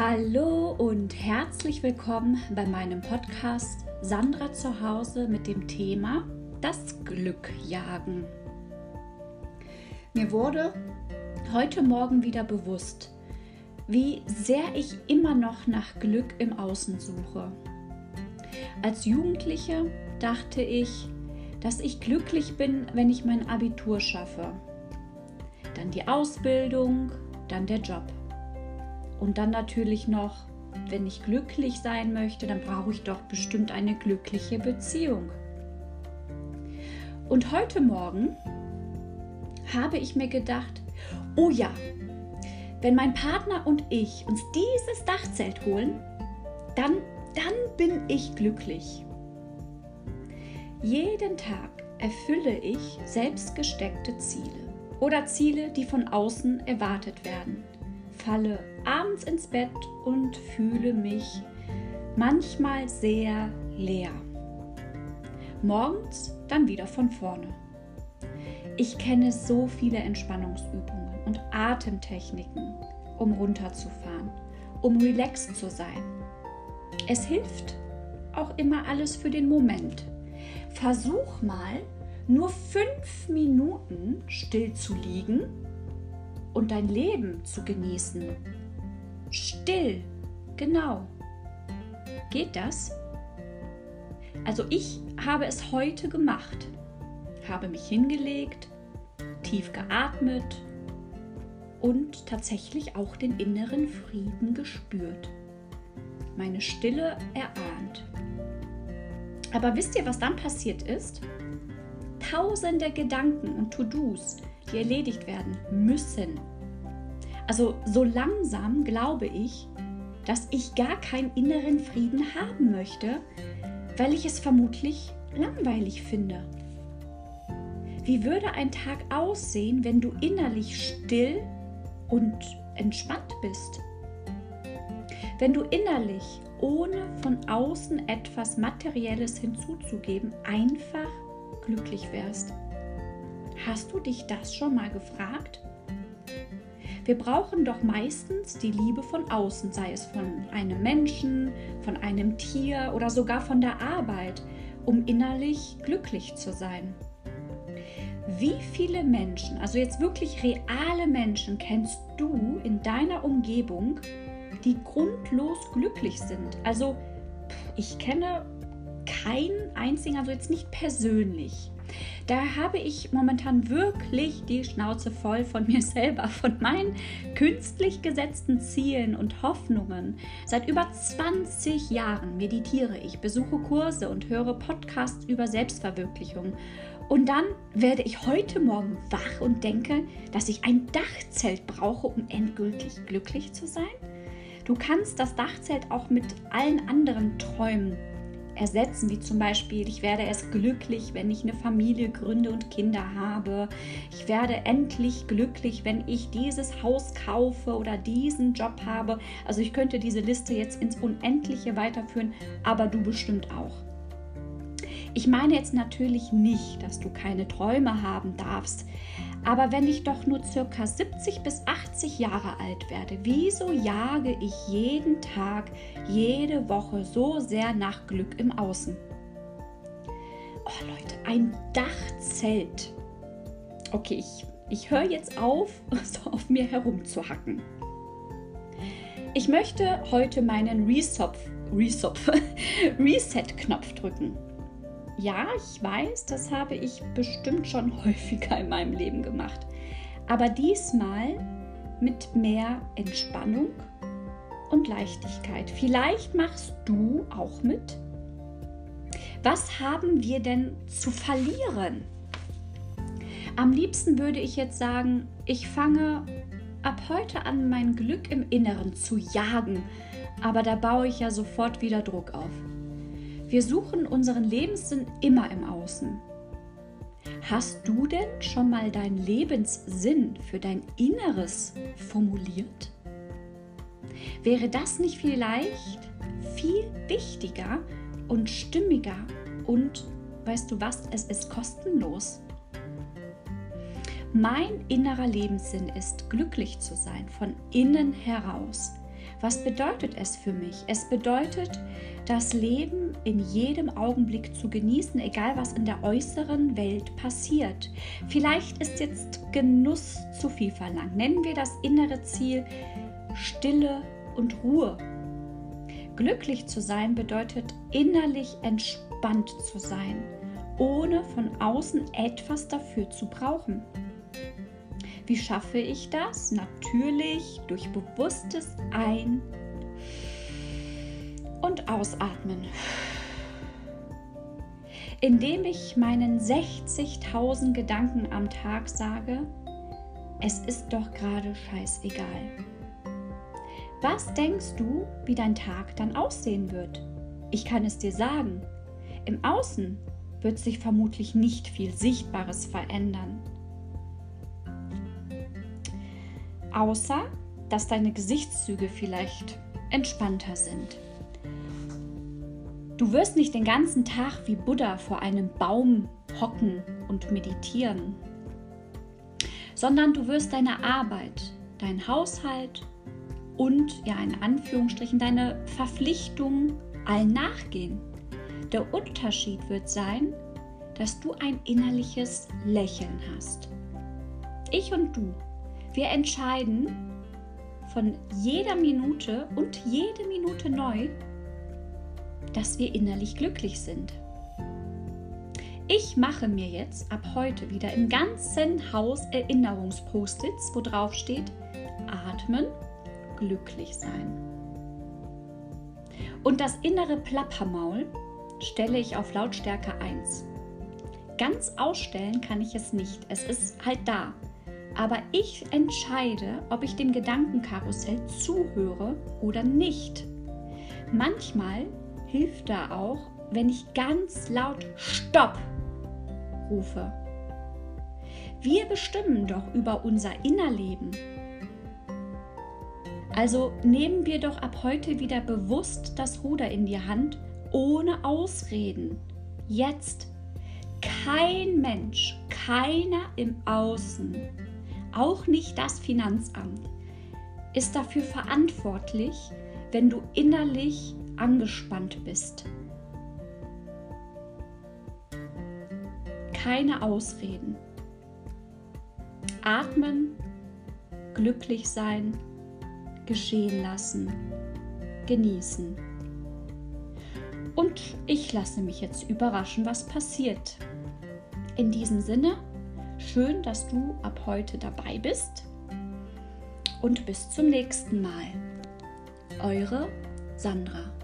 Hallo und herzlich willkommen bei meinem Podcast Sandra zu Hause mit dem Thema das Glück jagen. Mir wurde heute Morgen wieder bewusst, wie sehr ich immer noch nach Glück im Außen suche. Als Jugendliche dachte ich, dass ich glücklich bin, wenn ich mein Abitur schaffe. Dann die Ausbildung, dann der Job. Und dann natürlich noch, wenn ich glücklich sein möchte, dann brauche ich doch bestimmt eine glückliche Beziehung. Und heute Morgen habe ich mir gedacht, oh ja, wenn mein Partner und ich uns dieses Dachzelt holen, dann, dann bin ich glücklich. Jeden Tag erfülle ich selbstgesteckte Ziele oder Ziele, die von außen erwartet werden falle abends ins Bett und fühle mich manchmal sehr leer. Morgens dann wieder von vorne. Ich kenne so viele Entspannungsübungen und Atemtechniken, um runterzufahren, um relaxed zu sein. Es hilft auch immer alles für den Moment. Versuch mal, nur fünf Minuten still zu liegen und dein Leben zu genießen. Still, genau. Geht das? Also ich habe es heute gemacht, habe mich hingelegt, tief geatmet und tatsächlich auch den inneren Frieden gespürt. Meine Stille erahnt. Aber wisst ihr, was dann passiert ist? Tausende Gedanken und To-Dos, die erledigt werden müssen. Also so langsam glaube ich, dass ich gar keinen inneren Frieden haben möchte, weil ich es vermutlich langweilig finde. Wie würde ein Tag aussehen, wenn du innerlich still und entspannt bist? Wenn du innerlich, ohne von außen etwas Materielles hinzuzugeben, einfach glücklich wärst. Hast du dich das schon mal gefragt? Wir brauchen doch meistens die Liebe von außen, sei es von einem Menschen, von einem Tier oder sogar von der Arbeit, um innerlich glücklich zu sein. Wie viele Menschen, also jetzt wirklich reale Menschen, kennst du in deiner Umgebung, die grundlos glücklich sind? Also ich kenne keinen einzigen, also jetzt nicht persönlich. Da habe ich momentan wirklich die Schnauze voll von mir selber, von meinen künstlich gesetzten Zielen und Hoffnungen. Seit über 20 Jahren meditiere ich, besuche Kurse und höre Podcasts über Selbstverwirklichung. Und dann werde ich heute Morgen wach und denke, dass ich ein Dachzelt brauche, um endgültig glücklich zu sein. Du kannst das Dachzelt auch mit allen anderen Träumen ersetzen, wie zum Beispiel, ich werde erst glücklich, wenn ich eine Familie gründe und Kinder habe. Ich werde endlich glücklich, wenn ich dieses Haus kaufe oder diesen Job habe. Also ich könnte diese Liste jetzt ins Unendliche weiterführen, aber du bestimmt auch. Ich meine jetzt natürlich nicht, dass du keine Träume haben darfst, aber wenn ich doch nur circa 70 bis 80 Jahre alt werde, wieso jage ich jeden Tag, jede Woche so sehr nach Glück im Außen? Oh Leute, ein Dachzelt. Okay, ich, ich höre jetzt auf, so auf mir herumzuhacken. Ich möchte heute meinen Reset-Knopf drücken. Ja, ich weiß, das habe ich bestimmt schon häufiger in meinem Leben gemacht. Aber diesmal mit mehr Entspannung und Leichtigkeit. Vielleicht machst du auch mit. Was haben wir denn zu verlieren? Am liebsten würde ich jetzt sagen, ich fange ab heute an, mein Glück im Inneren zu jagen. Aber da baue ich ja sofort wieder Druck auf. Wir suchen unseren Lebenssinn immer im Außen. Hast du denn schon mal deinen Lebenssinn für dein Inneres formuliert? Wäre das nicht vielleicht viel wichtiger und stimmiger und weißt du was, es ist kostenlos. Mein innerer Lebenssinn ist glücklich zu sein von innen heraus. Was bedeutet es für mich? Es bedeutet, das Leben in jedem Augenblick zu genießen, egal was in der äußeren Welt passiert. Vielleicht ist jetzt Genuss zu viel verlangt. Nennen wir das innere Ziel Stille und Ruhe. Glücklich zu sein bedeutet innerlich entspannt zu sein, ohne von außen etwas dafür zu brauchen. Wie schaffe ich das? Natürlich durch bewusstes Ein- Ausatmen. Indem ich meinen 60.000 Gedanken am Tag sage, es ist doch gerade scheißegal. Was denkst du, wie dein Tag dann aussehen wird? Ich kann es dir sagen. Im Außen wird sich vermutlich nicht viel Sichtbares verändern. außer dass deine Gesichtszüge vielleicht entspannter sind. Du wirst nicht den ganzen Tag wie Buddha vor einem Baum hocken und meditieren, sondern du wirst deine Arbeit, dein Haushalt und ja in Anführungsstrichen deine Verpflichtungen allen nachgehen. Der Unterschied wird sein, dass du ein innerliches Lächeln hast. Ich und du wir entscheiden von jeder Minute und jede Minute neu, dass wir innerlich glücklich sind. Ich mache mir jetzt ab heute wieder im ganzen Haus Erinnerungspost-its, wo drauf steht: Atmen, glücklich sein. Und das innere Plappermaul stelle ich auf Lautstärke 1. Ganz ausstellen kann ich es nicht. Es ist halt da. Aber ich entscheide, ob ich dem Gedankenkarussell zuhöre oder nicht. Manchmal hilft da auch, wenn ich ganz laut Stopp rufe. Wir bestimmen doch über unser Innerleben. Also nehmen wir doch ab heute wieder bewusst das Ruder in die Hand, ohne Ausreden. Jetzt. Kein Mensch, keiner im Außen auch nicht das Finanzamt, ist dafür verantwortlich, wenn du innerlich angespannt bist. Keine Ausreden. Atmen, glücklich sein, geschehen lassen, genießen. Und ich lasse mich jetzt überraschen, was passiert. In diesem Sinne, Schön, dass du ab heute dabei bist und bis zum nächsten Mal. Eure Sandra.